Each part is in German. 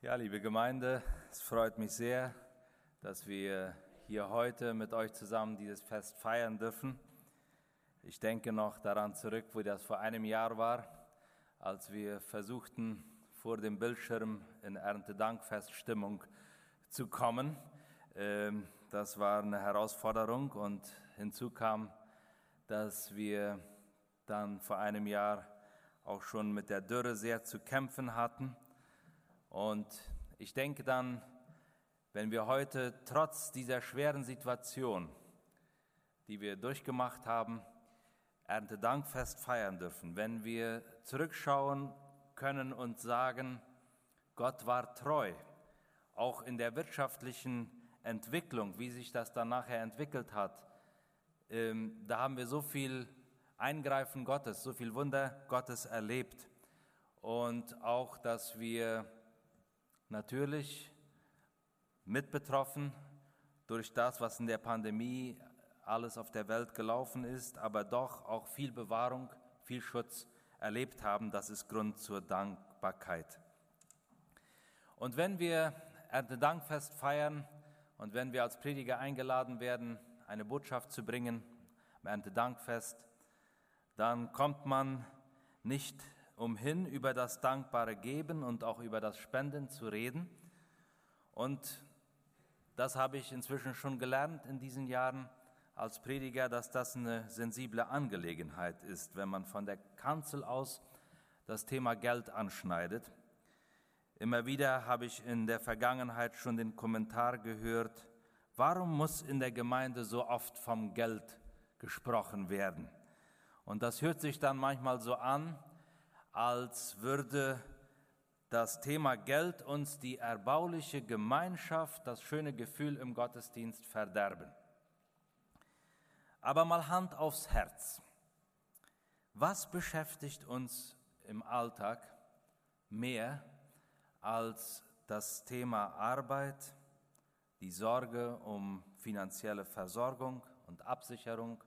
Ja, liebe Gemeinde, es freut mich sehr, dass wir hier heute mit euch zusammen dieses Fest feiern dürfen. Ich denke noch daran zurück, wo das vor einem Jahr war, als wir versuchten, vor dem Bildschirm in Erntedankfeststimmung zu kommen. Ähm, das war eine Herausforderung und hinzu kam, dass wir dann vor einem Jahr auch schon mit der Dürre sehr zu kämpfen hatten und ich denke dann, wenn wir heute trotz dieser schweren Situation, die wir durchgemacht haben, Erntedankfest feiern dürfen, wenn wir zurückschauen können und sagen, Gott war treu, auch in der wirtschaftlichen Entwicklung, wie sich das dann nachher entwickelt hat, ähm, da haben wir so viel Eingreifen Gottes, so viel Wunder Gottes erlebt. Und auch, dass wir natürlich mit betroffen durch das, was in der Pandemie alles auf der Welt gelaufen ist, aber doch auch viel Bewahrung, viel Schutz erlebt haben. Das ist Grund zur Dankbarkeit. Und wenn wir Erntedankfest feiern und wenn wir als Prediger eingeladen werden, eine Botschaft zu bringen am Erntedankfest, dann kommt man nicht umhin, über das dankbare Geben und auch über das Spenden zu reden. Und das habe ich inzwischen schon gelernt in diesen Jahren als Prediger, dass das eine sensible Angelegenheit ist, wenn man von der Kanzel aus das Thema Geld anschneidet. Immer wieder habe ich in der Vergangenheit schon den Kommentar gehört, warum muss in der Gemeinde so oft vom Geld gesprochen werden? Und das hört sich dann manchmal so an, als würde das Thema Geld uns die erbauliche Gemeinschaft, das schöne Gefühl im Gottesdienst verderben. Aber mal Hand aufs Herz. Was beschäftigt uns im Alltag mehr als das Thema Arbeit, die Sorge um finanzielle Versorgung und Absicherung,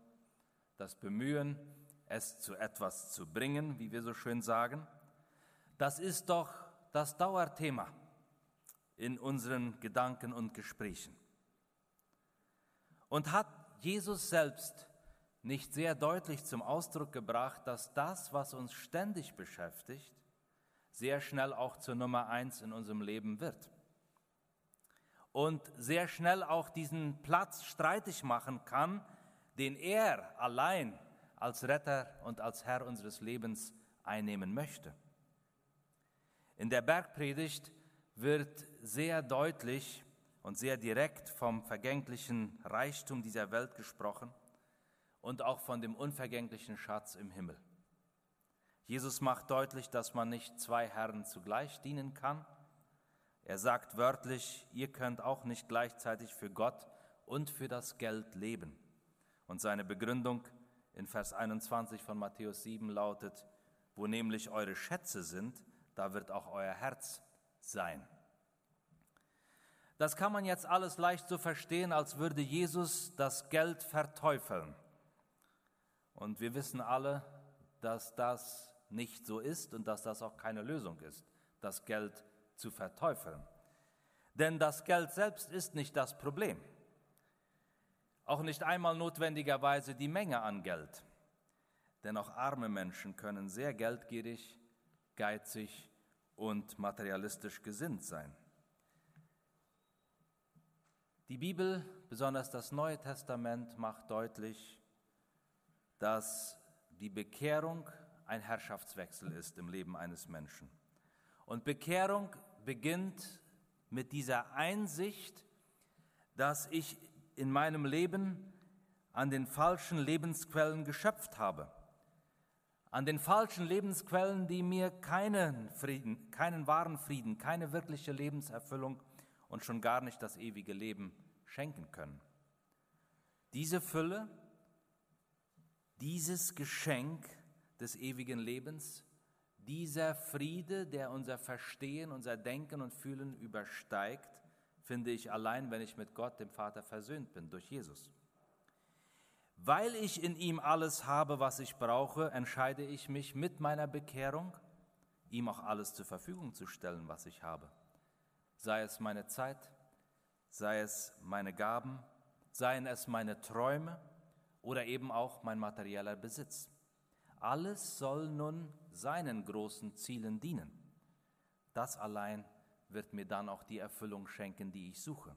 das Bemühen, es zu etwas zu bringen, wie wir so schön sagen, das ist doch das Dauerthema in unseren Gedanken und Gesprächen. Und hat Jesus selbst nicht sehr deutlich zum Ausdruck gebracht, dass das, was uns ständig beschäftigt, sehr schnell auch zur Nummer eins in unserem Leben wird. Und sehr schnell auch diesen Platz streitig machen kann, den er allein als Retter und als Herr unseres Lebens einnehmen möchte. In der Bergpredigt wird sehr deutlich und sehr direkt vom vergänglichen Reichtum dieser Welt gesprochen und auch von dem unvergänglichen Schatz im Himmel. Jesus macht deutlich, dass man nicht zwei Herren zugleich dienen kann. Er sagt wörtlich, ihr könnt auch nicht gleichzeitig für Gott und für das Geld leben. Und seine Begründung in Vers 21 von Matthäus 7 lautet, wo nämlich eure Schätze sind, da wird auch euer Herz sein. Das kann man jetzt alles leicht so verstehen, als würde Jesus das Geld verteufeln. Und wir wissen alle, dass das nicht so ist und dass das auch keine Lösung ist, das Geld zu verteufeln. Denn das Geld selbst ist nicht das Problem auch nicht einmal notwendigerweise die Menge an Geld. Denn auch arme Menschen können sehr geldgierig, geizig und materialistisch gesinnt sein. Die Bibel, besonders das Neue Testament, macht deutlich, dass die Bekehrung ein Herrschaftswechsel ist im Leben eines Menschen. Und Bekehrung beginnt mit dieser Einsicht, dass ich in meinem Leben an den falschen Lebensquellen geschöpft habe. An den falschen Lebensquellen, die mir keinen Frieden, keinen wahren Frieden, keine wirkliche Lebenserfüllung und schon gar nicht das ewige Leben schenken können. Diese Fülle, dieses Geschenk des ewigen Lebens, dieser Friede, der unser Verstehen, unser Denken und Fühlen übersteigt, finde ich allein, wenn ich mit Gott, dem Vater, versöhnt bin durch Jesus. Weil ich in ihm alles habe, was ich brauche, entscheide ich mich mit meiner Bekehrung, ihm auch alles zur Verfügung zu stellen, was ich habe. sei es meine Zeit, sei es meine Gaben, seien es meine Träume oder eben auch mein materieller Besitz. Alles soll nun seinen großen Zielen dienen. Das allein wird mir dann auch die Erfüllung schenken, die ich suche.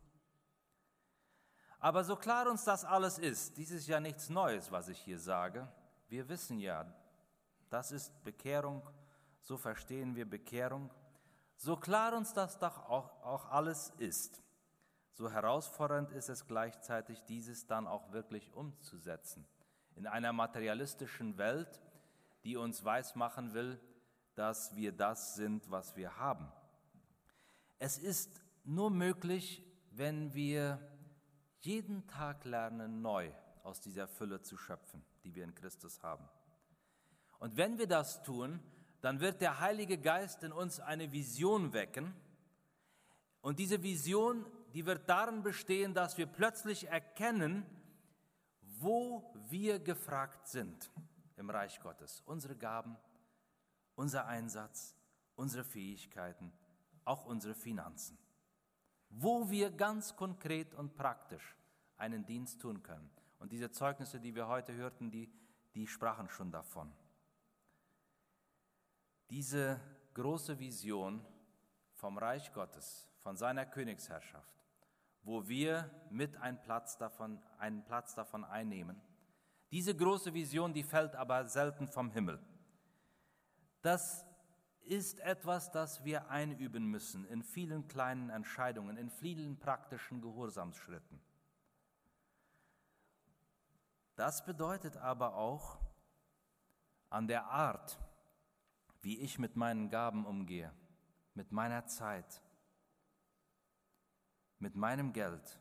Aber so klar uns das alles ist, dies ist ja nichts Neues, was ich hier sage. Wir wissen ja, das ist Bekehrung, so verstehen wir Bekehrung. So klar uns das doch auch, auch alles ist, so herausfordernd ist es gleichzeitig, dieses dann auch wirklich umzusetzen. In einer materialistischen Welt, die uns weismachen will, dass wir das sind, was wir haben. Es ist nur möglich, wenn wir jeden Tag lernen, neu aus dieser Fülle zu schöpfen, die wir in Christus haben. Und wenn wir das tun, dann wird der Heilige Geist in uns eine Vision wecken. Und diese Vision, die wird darin bestehen, dass wir plötzlich erkennen, wo wir gefragt sind im Reich Gottes. Unsere Gaben, unser Einsatz, unsere Fähigkeiten, auch unsere Finanzen wo wir ganz konkret und praktisch einen Dienst tun können. Und diese Zeugnisse, die wir heute hörten, die, die sprachen schon davon. Diese große Vision vom Reich Gottes, von seiner Königsherrschaft, wo wir mit einen Platz davon, einen Platz davon einnehmen. Diese große Vision, die fällt aber selten vom Himmel. Das ist etwas, das wir einüben müssen in vielen kleinen Entscheidungen, in vielen praktischen Gehorsamsschritten. Das bedeutet aber auch an der Art, wie ich mit meinen Gaben umgehe, mit meiner Zeit, mit meinem Geld.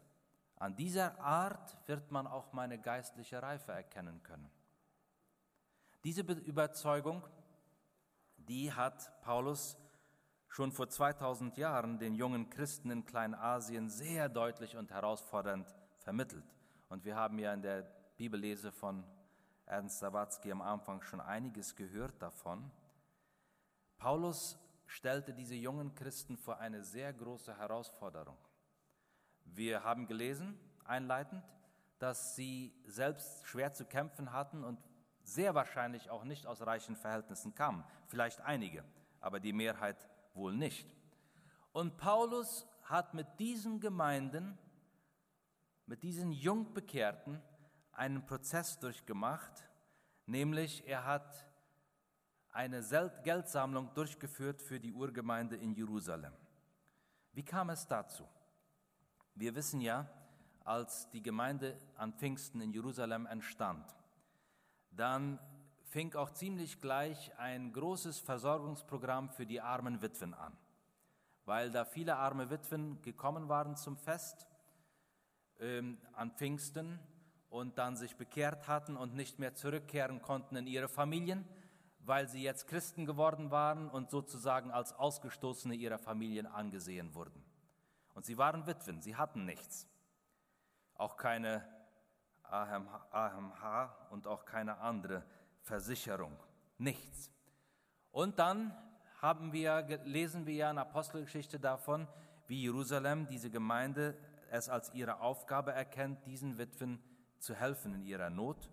An dieser Art wird man auch meine geistliche Reife erkennen können. Diese Überzeugung die hat Paulus schon vor 2000 Jahren den jungen Christen in Kleinasien sehr deutlich und herausfordernd vermittelt. Und wir haben ja in der Bibellese von Ernst Sawatzki am Anfang schon einiges gehört davon. Paulus stellte diese jungen Christen vor eine sehr große Herausforderung. Wir haben gelesen, einleitend, dass sie selbst schwer zu kämpfen hatten und sehr wahrscheinlich auch nicht aus reichen Verhältnissen kamen, vielleicht einige, aber die Mehrheit wohl nicht. Und Paulus hat mit diesen Gemeinden, mit diesen Jungbekehrten einen Prozess durchgemacht, nämlich er hat eine Geldsammlung durchgeführt für die Urgemeinde in Jerusalem. Wie kam es dazu? Wir wissen ja, als die Gemeinde an Pfingsten in Jerusalem entstand, dann fing auch ziemlich gleich ein großes Versorgungsprogramm für die armen Witwen an, weil da viele arme Witwen gekommen waren zum Fest ähm, an Pfingsten und dann sich bekehrt hatten und nicht mehr zurückkehren konnten in ihre Familien, weil sie jetzt Christen geworden waren und sozusagen als Ausgestoßene ihrer Familien angesehen wurden. Und sie waren Witwen, sie hatten nichts, auch keine AMH und auch keine andere Versicherung. Nichts. Und dann haben wir, lesen wir ja in Apostelgeschichte davon, wie Jerusalem, diese Gemeinde, es als ihre Aufgabe erkennt, diesen Witwen zu helfen in ihrer Not.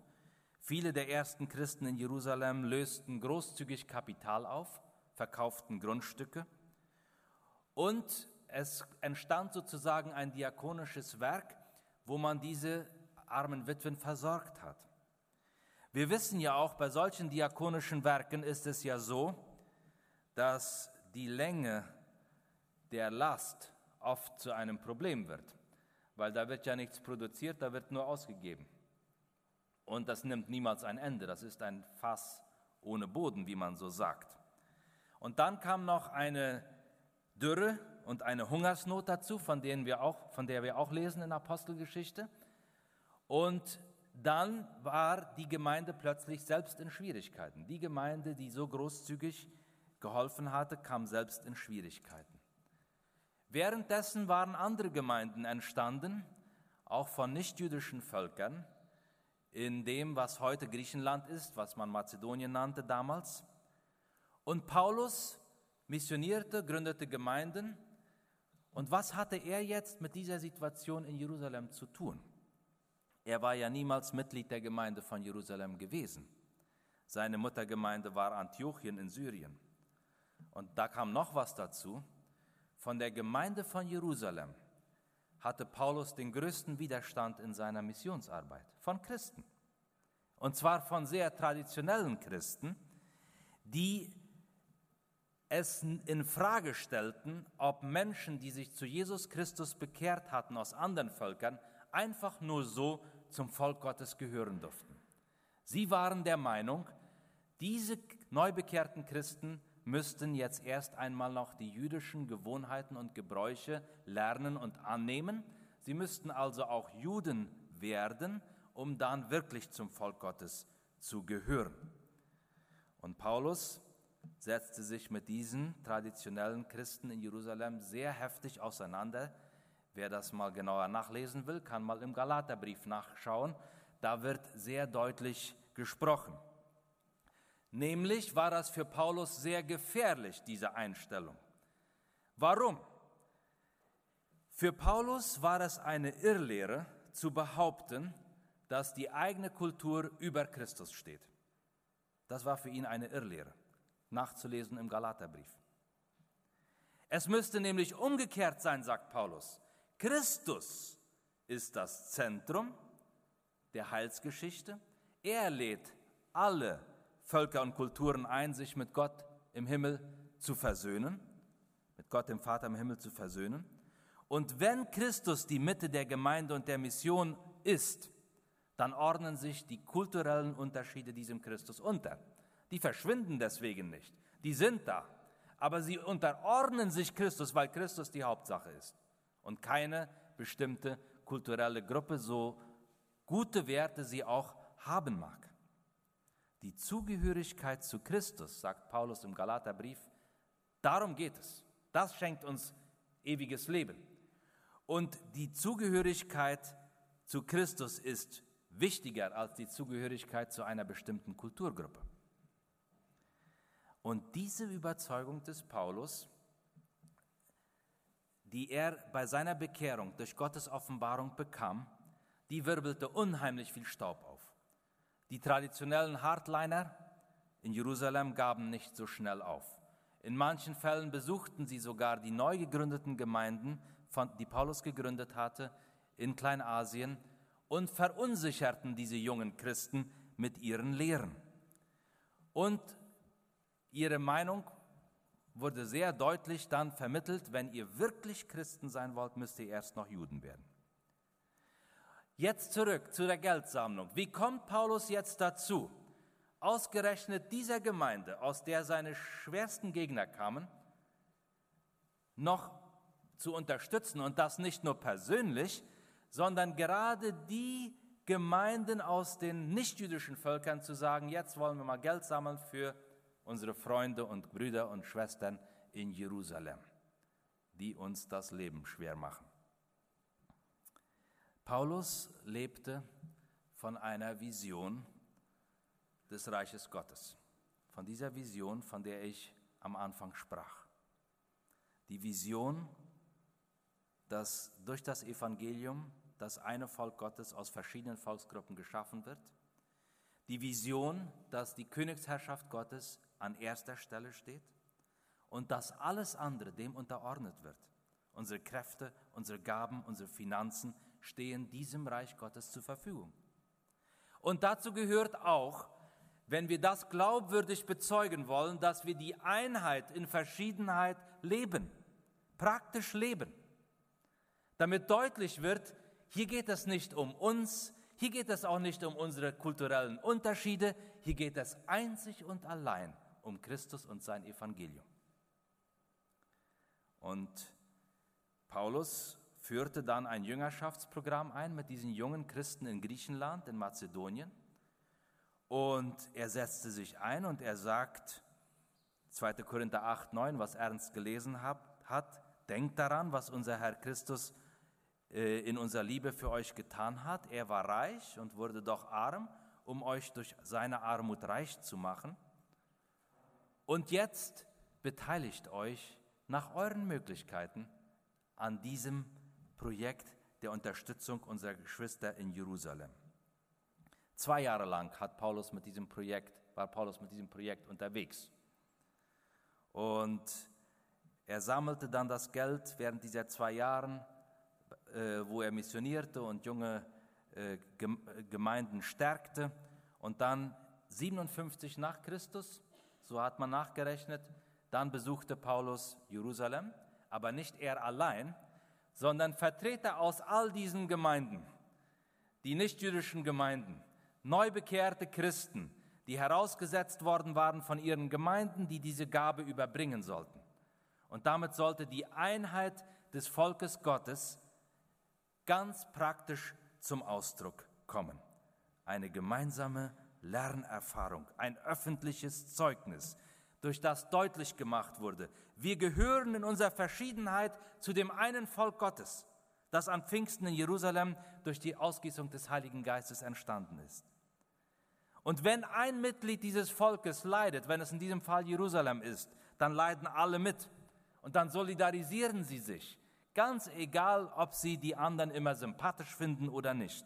Viele der ersten Christen in Jerusalem lösten großzügig Kapital auf, verkauften Grundstücke und es entstand sozusagen ein diakonisches Werk, wo man diese armen Witwen versorgt hat. Wir wissen ja auch, bei solchen diakonischen Werken ist es ja so, dass die Länge der Last oft zu einem Problem wird, weil da wird ja nichts produziert, da wird nur ausgegeben. Und das nimmt niemals ein Ende, das ist ein Fass ohne Boden, wie man so sagt. Und dann kam noch eine Dürre und eine Hungersnot dazu, von, denen wir auch, von der wir auch lesen in Apostelgeschichte. Und dann war die Gemeinde plötzlich selbst in Schwierigkeiten. Die Gemeinde, die so großzügig geholfen hatte, kam selbst in Schwierigkeiten. Währenddessen waren andere Gemeinden entstanden, auch von nichtjüdischen Völkern, in dem, was heute Griechenland ist, was man Mazedonien nannte damals. Und Paulus missionierte, gründete Gemeinden Und was hatte er jetzt mit dieser Situation in Jerusalem zu tun? Er war ja niemals Mitglied der Gemeinde von Jerusalem gewesen. Seine Muttergemeinde war Antiochien in Syrien. Und da kam noch was dazu. Von der Gemeinde von Jerusalem hatte Paulus den größten Widerstand in seiner Missionsarbeit von Christen. Und zwar von sehr traditionellen Christen, die es in Frage stellten, ob Menschen, die sich zu Jesus Christus bekehrt hatten aus anderen Völkern, einfach nur so zum Volk Gottes gehören durften. Sie waren der Meinung, diese neu bekehrten Christen müssten jetzt erst einmal noch die jüdischen Gewohnheiten und Gebräuche lernen und annehmen. Sie müssten also auch Juden werden, um dann wirklich zum Volk Gottes zu gehören. Und Paulus setzte sich mit diesen traditionellen Christen in Jerusalem sehr heftig auseinander. Wer das mal genauer nachlesen will, kann mal im Galaterbrief nachschauen. Da wird sehr deutlich gesprochen. Nämlich war das für Paulus sehr gefährlich, diese Einstellung. Warum? Für Paulus war es eine Irrlehre zu behaupten, dass die eigene Kultur über Christus steht. Das war für ihn eine Irrlehre, nachzulesen im Galaterbrief. Es müsste nämlich umgekehrt sein, sagt Paulus. Christus ist das Zentrum der Heilsgeschichte. Er lädt alle Völker und Kulturen ein, sich mit Gott im Himmel zu versöhnen, mit Gott dem Vater im Himmel zu versöhnen. Und wenn Christus die Mitte der Gemeinde und der Mission ist, dann ordnen sich die kulturellen Unterschiede diesem Christus unter. Die verschwinden deswegen nicht, die sind da, aber sie unterordnen sich Christus, weil Christus die Hauptsache ist und keine bestimmte kulturelle Gruppe, so gute Werte sie auch haben mag. Die Zugehörigkeit zu Christus, sagt Paulus im Galaterbrief, darum geht es. Das schenkt uns ewiges Leben. Und die Zugehörigkeit zu Christus ist wichtiger als die Zugehörigkeit zu einer bestimmten Kulturgruppe. Und diese Überzeugung des Paulus, die er bei seiner Bekehrung durch Gottes Offenbarung bekam, die wirbelte unheimlich viel Staub auf. Die traditionellen Hardliner in Jerusalem gaben nicht so schnell auf. In manchen Fällen besuchten sie sogar die neu gegründeten Gemeinden, die Paulus gegründet hatte, in Kleinasien und verunsicherten diese jungen Christen mit ihren Lehren. Und ihre Meinung wurde sehr deutlich dann vermittelt, wenn ihr wirklich Christen sein wollt, müsst ihr erst noch Juden werden. Jetzt zurück zu der Geldsammlung. Wie kommt Paulus jetzt dazu, ausgerechnet dieser Gemeinde, aus der seine schwersten Gegner kamen, noch zu unterstützen und das nicht nur persönlich, sondern gerade die Gemeinden aus den nichtjüdischen Völkern zu sagen, jetzt wollen wir mal Geld sammeln für unsere Freunde und Brüder und Schwestern in Jerusalem, die uns das Leben schwer machen. Paulus lebte von einer Vision des Reiches Gottes, von dieser Vision, von der ich am Anfang sprach. Die Vision, dass durch das Evangelium das eine Volk Gottes aus verschiedenen Volksgruppen geschaffen wird. Die Vision, dass die Königsherrschaft Gottes an erster Stelle steht und dass alles andere dem unterordnet wird. Unsere Kräfte, unsere Gaben, unsere Finanzen, stehen diesem Reich Gottes zur Verfügung. Und dazu gehört auch, wenn wir das glaubwürdig bezeugen wollen, dass wir die Einheit in Verschiedenheit leben, praktisch leben. Damit deutlich wird, hier geht es nicht um uns, hier geht es auch nicht um unsere kulturellen Unterschiede, hier geht es einzig und allein um Christus und sein Evangelium. Und Paulus führte dann ein Jüngerschaftsprogramm ein mit diesen jungen Christen in Griechenland, in Mazedonien. Und er setzte sich ein und er sagt, 2. Korinther 8, 9, was Ernst gelesen hat, denkt daran, was unser Herr Christus äh, in unserer Liebe für euch getan hat. Er war reich und wurde doch arm, um euch durch seine Armut reich zu machen. Und jetzt beteiligt euch nach euren Möglichkeiten an diesem Projekt der Unterstützung unserer Geschwister in Jerusalem. Zwei Jahre lang hat Paulus mit diesem Projekt, war Paulus mit diesem Projekt unterwegs. Und er sammelte dann das Geld während dieser zwei Jahre, äh, wo er missionierte und junge äh, Gemeinden stärkte. Und dann 57 nach Christus, so hat man nachgerechnet, dann besuchte Paulus Jerusalem, aber nicht er allein, sondern Vertreter aus all diesen Gemeinden, die nichtjüdischen Gemeinden, neu bekehrte Christen, die herausgesetzt worden waren von ihren Gemeinden, die diese Gabe überbringen sollten. Und damit sollte die Einheit des Volkes Gottes ganz praktisch zum Ausdruck kommen. Eine gemeinsame Lernerfahrung, ein öffentliches Zeugnis, durch das deutlich gemacht wurde, wir gehören in unserer Verschiedenheit zu dem einen Volk Gottes, das an Pfingsten in Jerusalem durch die Ausgießung des Heiligen Geistes entstanden ist. Und wenn ein Mitglied dieses Volkes leidet, wenn es in diesem Fall Jerusalem ist, dann leiden alle mit und dann solidarisieren sie sich, ganz egal, ob sie die anderen immer sympathisch finden oder nicht.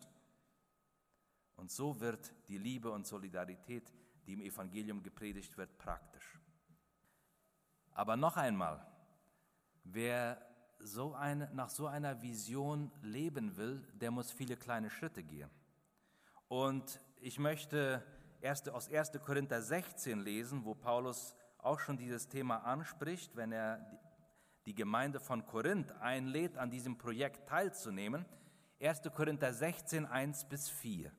Und so wird die Liebe und Solidarität, die im Evangelium gepredigt wird, praktisch. Aber noch einmal, wer so eine, nach so einer Vision leben will, der muss viele kleine Schritte gehen. Und ich möchte erste, aus 1. Korinther 16 lesen, wo Paulus auch schon dieses Thema anspricht, wenn er die Gemeinde von Korinth einlädt, an diesem Projekt teilzunehmen. 1. Korinther 16, 1 bis 4.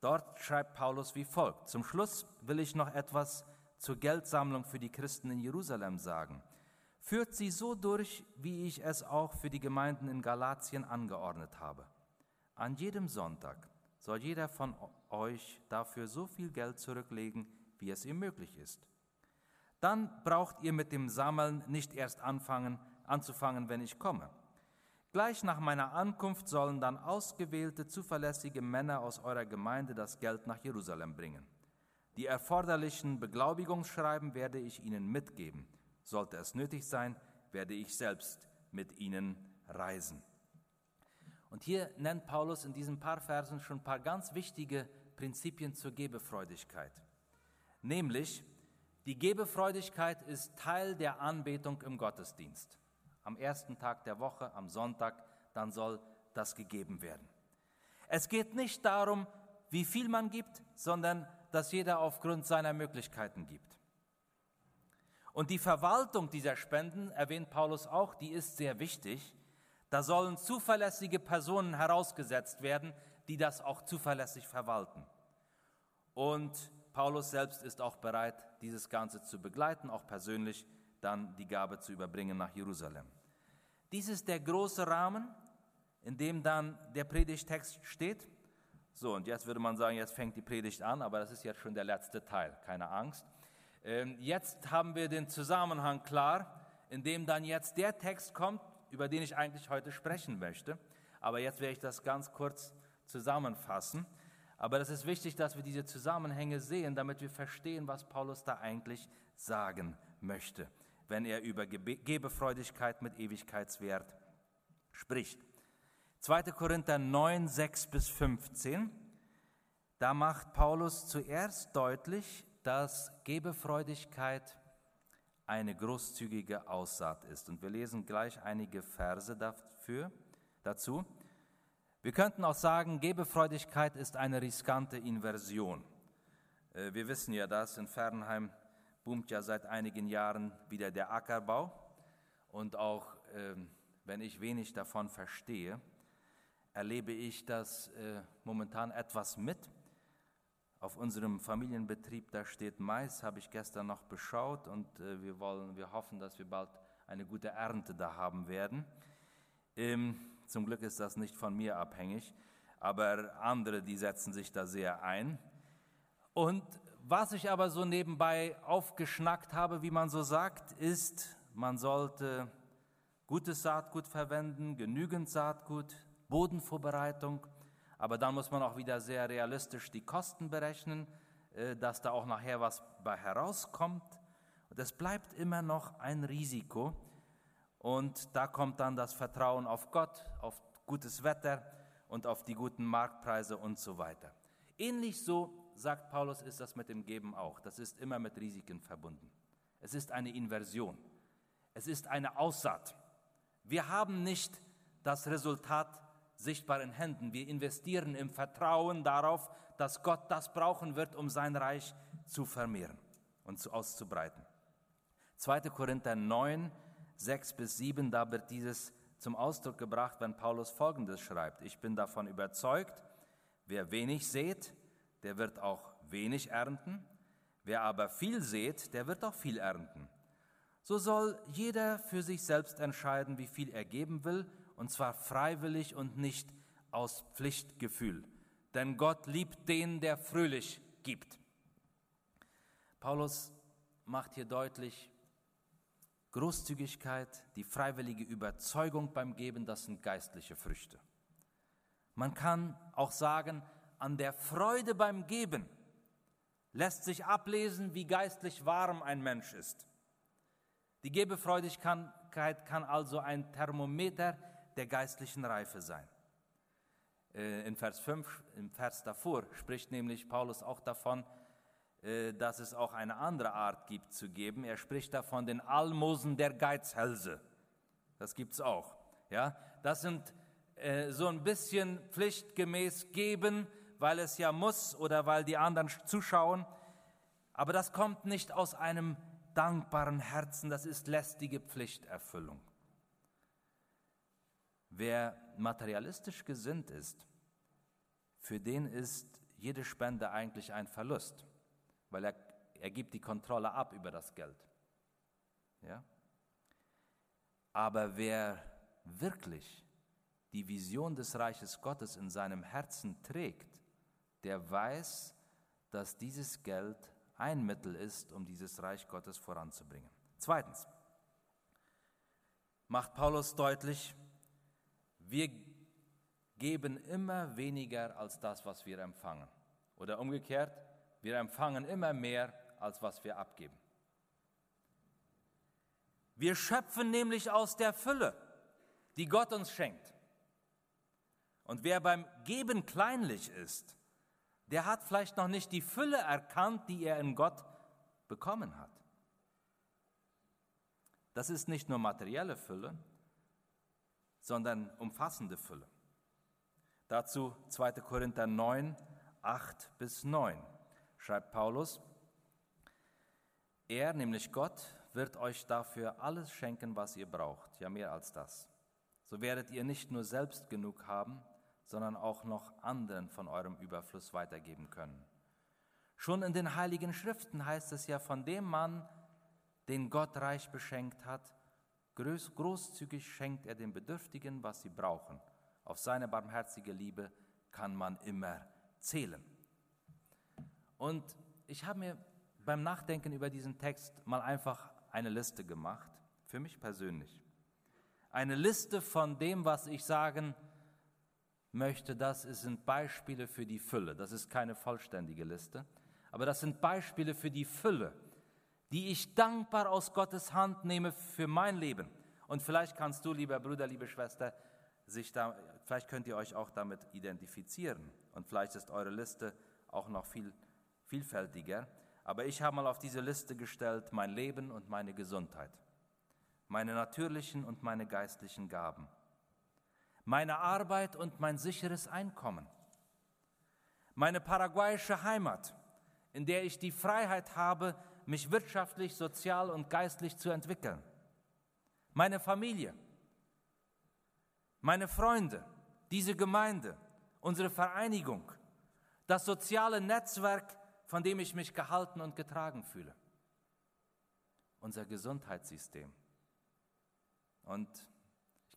Dort schreibt Paulus wie folgt. Zum Schluss will ich noch etwas zur Geldsammlung für die Christen in Jerusalem sagen. Führt sie so durch, wie ich es auch für die Gemeinden in Galatien angeordnet habe. An jedem Sonntag soll jeder von euch dafür so viel Geld zurücklegen, wie es ihm möglich ist. Dann braucht ihr mit dem Sammeln nicht erst anfangen, anzufangen, wenn ich komme. Gleich nach meiner Ankunft sollen dann ausgewählte, zuverlässige Männer aus eurer Gemeinde das Geld nach Jerusalem bringen. Die erforderlichen Beglaubigungsschreiben werde ich Ihnen mitgeben. Sollte es nötig sein, werde ich selbst mit Ihnen reisen. Und hier nennt Paulus in diesen paar Versen schon ein paar ganz wichtige Prinzipien zur Gebefreudigkeit. Nämlich, die Gebefreudigkeit ist Teil der Anbetung im Gottesdienst. Am ersten Tag der Woche, am Sonntag, dann soll das gegeben werden. Es geht nicht darum, wie viel man gibt, sondern das jeder aufgrund seiner Möglichkeiten gibt. Und die Verwaltung dieser Spenden, erwähnt Paulus auch, die ist sehr wichtig. Da sollen zuverlässige Personen herausgesetzt werden, die das auch zuverlässig verwalten. Und Paulus selbst ist auch bereit, dieses Ganze zu begleiten, auch persönlich dann die Gabe zu überbringen nach Jerusalem. Dies ist der große Rahmen, in dem dann der Predigtext steht. So, und jetzt würde man sagen, jetzt fängt die Predigt an, aber das ist jetzt schon der letzte Teil, keine Angst. Ähm, jetzt haben wir den Zusammenhang klar, in dem dann jetzt der Text kommt, über den ich eigentlich heute sprechen möchte. Aber jetzt werde ich das ganz kurz zusammenfassen. Aber es ist wichtig, dass wir diese Zusammenhänge sehen, damit wir verstehen, was Paulus da eigentlich sagen möchte, wenn er über Gebefreudigkeit mit Ewigkeitswert spricht. 2. Korinther 9, 6 bis 15, da macht Paulus zuerst deutlich, dass Gebefreudigkeit eine großzügige Aussaat ist. Und wir lesen gleich einige Verse dafür, dazu. Wir könnten auch sagen, Gebefreudigkeit ist eine riskante Inversion. Äh, wir wissen ja, dass in Fernheim boomt ja seit einigen Jahren wieder der Ackerbau. Und auch ähm, wenn ich wenig davon verstehe, erlebe ich das äh, momentan etwas mit. Auf unserem Familienbetrieb, da steht Mais, habe ich gestern noch beschaut und äh, wir, wollen, wir hoffen, dass wir bald eine gute Ernte da haben werden. Ähm, zum Glück ist das nicht von mir abhängig, aber andere, die setzen sich da sehr ein. Und was ich aber so nebenbei aufgeschnackt habe, wie man so sagt, ist, man sollte gutes Saatgut verwenden, genügend Saatgut, Bodenvorbereitung. Aber dann muss man auch wieder sehr realistisch die Kosten berechnen, äh, dass da auch nachher was bei herauskommt. Und es bleibt immer noch ein Risiko. Und da kommt dann das Vertrauen auf Gott, auf gutes Wetter und auf die guten Marktpreise und so weiter. Ähnlich so, sagt Paulus, ist das mit dem Geben auch. Das ist immer mit Risiken verbunden. Es ist eine Inversion. Es ist eine Aussaat. Wir haben nicht das Resultat sichtbar in Händen. Wir investieren im Vertrauen darauf, dass Gott das brauchen wird, um sein Reich zu vermehren und auszubreiten. 2. Korinther 9, 6 bis 7, da wird dieses zum Ausdruck gebracht, wenn Paulus Folgendes schreibt. Ich bin davon überzeugt, wer wenig sät, der wird auch wenig ernten. Wer aber viel sät, der wird auch viel ernten. So soll jeder für sich selbst entscheiden, wie viel er geben will, und zwar freiwillig und nicht aus Pflichtgefühl. Denn Gott liebt den, der fröhlich gibt. Paulus macht hier deutlich, Großzügigkeit, die freiwillige Überzeugung beim Geben, das sind geistliche Früchte. Man kann auch sagen, an der Freude beim Geben lässt sich ablesen, wie geistlich warm ein Mensch ist. Die Gebefreudigkeit kann also ein Thermometer der geistlichen Reife sein. Äh, in Vers 5, im Vers davor, spricht nämlich Paulus auch davon, äh, dass es auch eine andere Art gibt zu geben. Er spricht davon den Almosen der Geizhälse. Das gibt es auch. Ja? Das sind äh, so ein bisschen pflichtgemäß geben, weil es ja muss oder weil die anderen zuschauen. Aber das kommt nicht aus einem dankbaren Herzen, das ist lästige Pflichterfüllung. Wer materialistisch gesinnt ist, für den ist jede Spende eigentlich ein Verlust weil er, er gibt die Kontrolle ab über das Geld. Ja? Aber wer wirklich die Vision des Reiches Gottes in seinem Herzen trägt, der weiß, dass dieses Geld ein Mittel ist, um dieses Reich Gottes voranzubringen. Zweitens macht Paulus deutlich, wir geben immer weniger als das, was wir empfangen. Oder umgekehrt, wir empfangen immer mehr, als was wir abgeben. Wir schöpfen nämlich aus der Fülle, die Gott uns schenkt. Und wer beim Geben kleinlich ist, der hat vielleicht noch nicht die Fülle erkannt, die er in Gott bekommen hat. Das ist nicht nur materielle Fülle, sondern umfassende Fülle. Dazu 2. Korinther 9, 8 bis 9 schreibt Paulus, er, nämlich Gott, wird euch dafür alles schenken, was ihr braucht, ja mehr als das. So werdet ihr nicht nur selbst genug haben, sondern auch noch anderen von eurem Überfluss weitergeben können. Schon in den heiligen Schriften heißt es ja von dem Mann, den Gott reich beschenkt hat, großzügig schenkt er den Bedürftigen, was sie brauchen. Auf seine barmherzige Liebe kann man immer zählen. Und ich habe mir beim Nachdenken über diesen Text mal einfach eine Liste gemacht, für mich persönlich. Eine Liste von dem, was ich sagen möchte, das sind Beispiele für die Fülle. Das ist keine vollständige Liste, aber das sind Beispiele für die Fülle, die ich dankbar aus Gottes Hand nehme für mein Leben. Und vielleicht kannst du, lieber Bruder, liebe Schwester, sich da, vielleicht könnt ihr euch auch damit identifizieren. Und vielleicht ist eure Liste auch noch viel vielfältiger, aber ich habe mal auf diese Liste gestellt mein Leben und meine Gesundheit, meine natürlichen und meine geistlichen Gaben, meine Arbeit und mein sicheres Einkommen, meine paraguayische Heimat, in der ich die Freiheit habe, mich wirtschaftlich, sozial und geistlich zu entwickeln, meine Familie, meine Freunde, diese Gemeinde, unsere Vereinigung, das soziale Netzwerk, von dem ich mich gehalten und getragen fühle. Unser Gesundheitssystem. Und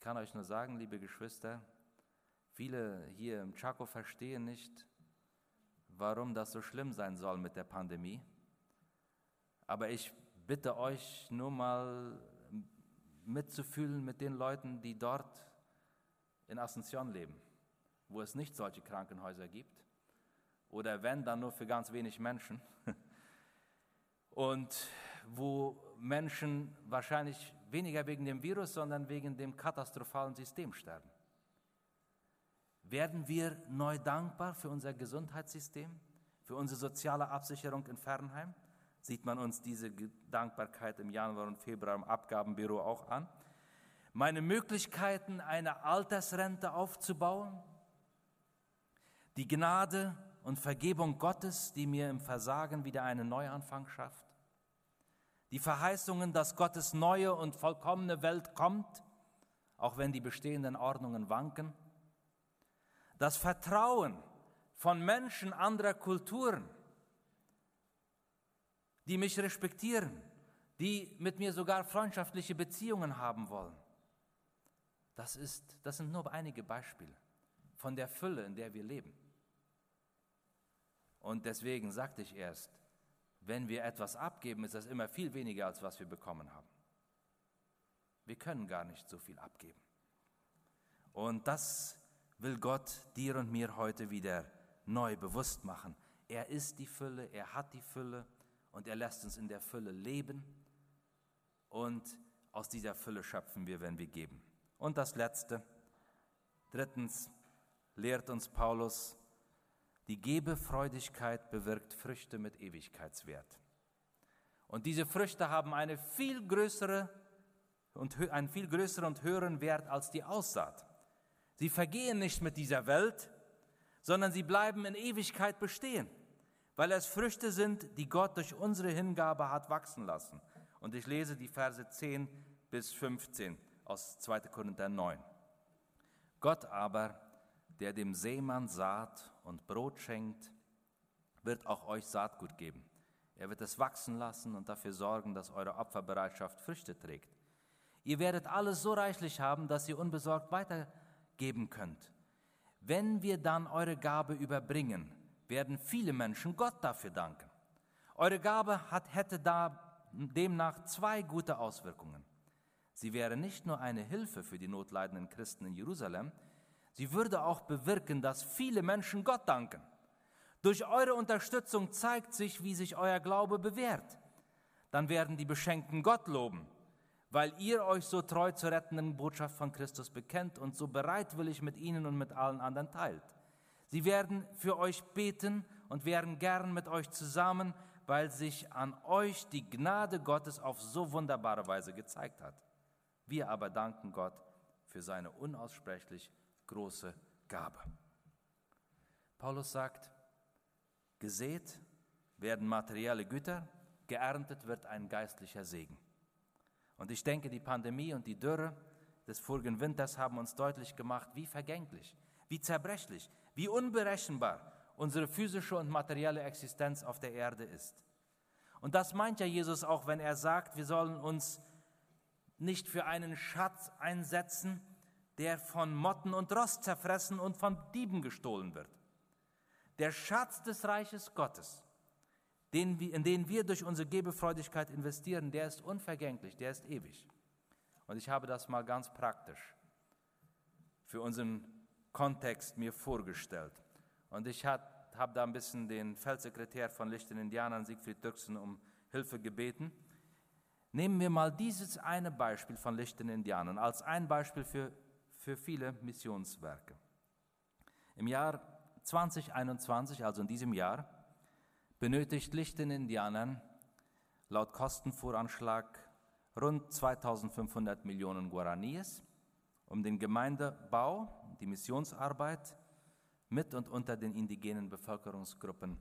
ich kann euch nur sagen, liebe Geschwister, viele hier im Chaco verstehen nicht, warum das so schlimm sein soll mit der Pandemie. Aber ich bitte euch nur mal mitzufühlen mit den Leuten, die dort in Asunción leben, wo es nicht solche Krankenhäuser gibt oder wenn, dann nur für ganz wenig Menschen. Und wo Menschen wahrscheinlich weniger wegen dem Virus, sondern wegen dem katastrophalen System sterben. Werden wir neu dankbar für unser Gesundheitssystem, für unsere soziale Absicherung in Fernheim? Sieht man uns diese Dankbarkeit im Januar und Februar im Abgabenbüro auch an? Meine Möglichkeiten, eine Altersrente aufzubauen? Die Gnade und Vergebung Gottes, die mir im Versagen wieder einen Neuanfang schafft? Die Verheißungen, dass Gottes neue und vollkommene Welt kommt, auch wenn die bestehenden Ordnungen wanken? Das Vertrauen von Menschen anderer Kulturen, die mich respektieren, die mit mir sogar freundschaftliche Beziehungen haben wollen. Das, ist, das sind nur einige Beispiele von der Fülle, in der wir leben. Und deswegen sagte ich erst, wenn wir etwas abgeben, ist das immer viel weniger, als was wir bekommen haben. Wir können gar nicht so viel abgeben. Und das will Gott dir und mir heute wieder neu bewusst machen. Er ist die Fülle, er hat die Fülle und er lässt uns in der Fülle leben. Und aus dieser Fülle schöpfen wir, wenn wir geben. Und das Letzte, drittens, lehrt uns Paulus, die Gebefreudigkeit bewirkt Früchte mit Ewigkeitswert. Und diese Früchte haben eine viel größere und einen viel größeren und höheren Wert als die Aussaat. Sie vergehen nicht mit dieser Welt, sondern sie bleiben in Ewigkeit bestehen, weil es Früchte sind, die Gott durch unsere Hingabe hat wachsen lassen. Und ich lese die Verse 10 bis 15 aus 2. Korinther 9. Gott aber, der dem Seemann Saat und Brot schenkt, wird auch euch Saatgut geben. Er wird es wachsen lassen und dafür sorgen, dass eure Opferbereitschaft Früchte trägt. Ihr werdet alles so reichlich haben, dass ihr unbesorgt weiter geben könnt. Wenn wir dann eure Gabe überbringen, werden viele Menschen Gott dafür danken. Eure Gabe hat, hätte da demnach zwei gute Auswirkungen. Sie wäre nicht nur eine Hilfe für die notleidenden Christen in Jerusalem, sie würde auch bewirken, dass viele Menschen Gott danken. Durch eure Unterstützung zeigt sich, wie sich euer Glaube bewährt. Dann werden die Beschenkten Gott loben weil ihr euch so treu zur rettenden Botschaft von Christus bekennt und so bereitwillig mit ihnen und mit allen anderen teilt. Sie werden für euch beten und wären gern mit euch zusammen, weil sich an euch die Gnade Gottes auf so wunderbare Weise gezeigt hat. Wir aber danken Gott für seine unaussprechlich große Gabe. Paulus sagt, gesät werden materielle Güter, geerntet wird ein geistlicher Segen. Und ich denke, die Pandemie und die Dürre des vorigen Winters haben uns deutlich gemacht, wie vergänglich, wie zerbrechlich, wie unberechenbar unsere physische und materielle Existenz auf der Erde ist. Und das meint ja Jesus auch, wenn er sagt, wir sollen uns nicht für einen Schatz einsetzen, der von Motten und Rost zerfressen und von Dieben gestohlen wird. Der Schatz des Reiches Gottes den, in den wir durch unsere Gebefreudigkeit investieren, der ist unvergänglich, der ist ewig. Und ich habe das mal ganz praktisch für unseren Kontext mir vorgestellt. Und ich habe da ein bisschen den Feldsekretär von Lichten Indianern, Siegfried Dirksen, um Hilfe gebeten. Nehmen wir mal dieses eine Beispiel von Lichten Indianern als ein Beispiel für, für viele Missionswerke. Im Jahr 2021, also in diesem Jahr, benötigt Lichten Indianern laut Kostenvoranschlag rund 2500 Millionen Guaraníes, um den Gemeindebau, die Missionsarbeit mit und unter den indigenen Bevölkerungsgruppen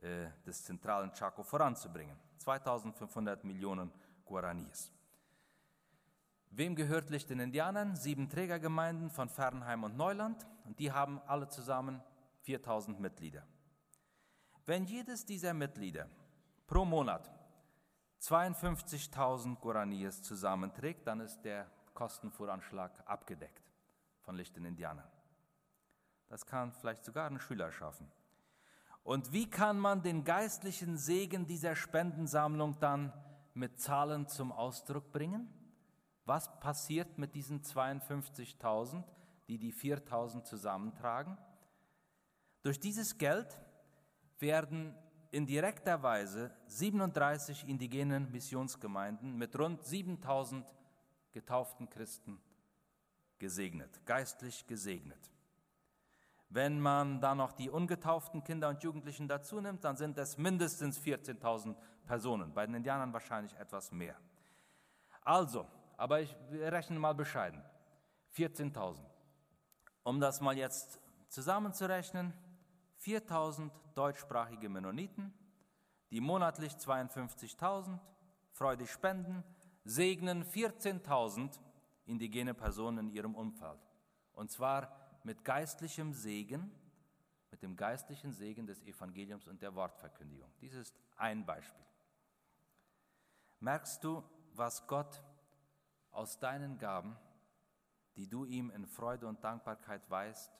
äh, des zentralen Chaco voranzubringen. 2500 Millionen Guaraníes. Wem gehört Lichten Indianern? Sieben Trägergemeinden von Fernheim und Neuland und die haben alle zusammen 4000 Mitglieder. Wenn jedes dieser Mitglieder pro Monat 52.000 Guaraníes zusammenträgt, dann ist der Kostenvoranschlag abgedeckt von lichten Indianern. Das kann vielleicht sogar ein Schüler schaffen. Und wie kann man den geistlichen Segen dieser Spendensammlung dann mit Zahlen zum Ausdruck bringen? Was passiert mit diesen 52.000, die die 4.000 zusammentragen? Durch dieses Geld werden in direkter Weise 37 indigenen Missionsgemeinden mit rund 7000 getauften Christen gesegnet, geistlich gesegnet. Wenn man dann noch die ungetauften Kinder und Jugendlichen dazu nimmt, dann sind es mindestens 14.000 Personen, bei den Indianern wahrscheinlich etwas mehr. Also, aber ich rechne mal bescheiden, 14.000. Um das mal jetzt zusammenzurechnen, 4.000 deutschsprachige Mennoniten, die monatlich 52.000 freudig spenden, segnen 14.000 indigene Personen in ihrem Umfeld. Und zwar mit geistlichem Segen, mit dem geistlichen Segen des Evangeliums und der Wortverkündigung. Dies ist ein Beispiel. Merkst du, was Gott aus deinen Gaben, die du ihm in Freude und Dankbarkeit weißt,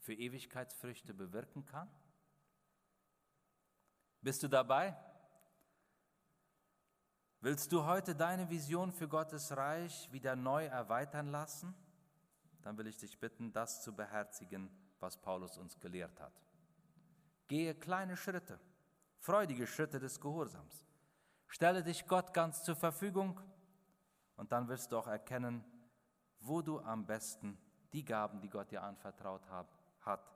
für Ewigkeitsfrüchte bewirken kann? Bist du dabei? Willst du heute deine Vision für Gottes Reich wieder neu erweitern lassen? Dann will ich dich bitten, das zu beherzigen, was Paulus uns gelehrt hat. Gehe kleine Schritte, freudige Schritte des Gehorsams. Stelle dich Gott ganz zur Verfügung und dann wirst du auch erkennen, wo du am besten die Gaben, die Gott dir anvertraut hat,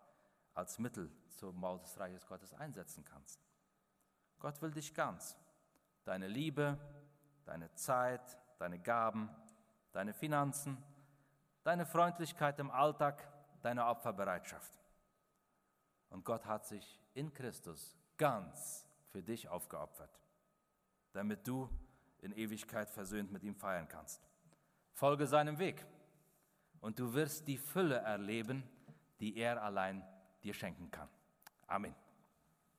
als Mittel zum Bau des Reiches Gottes einsetzen kannst. Gott will dich ganz. Deine Liebe, deine Zeit, deine Gaben, deine Finanzen, deine Freundlichkeit im Alltag, deine Opferbereitschaft. Und Gott hat sich in Christus ganz für dich aufgeopfert, damit du in Ewigkeit versöhnt mit ihm feiern kannst. Folge seinem Weg und du wirst die Fülle erleben, die er allein dir schenken kann. Amen.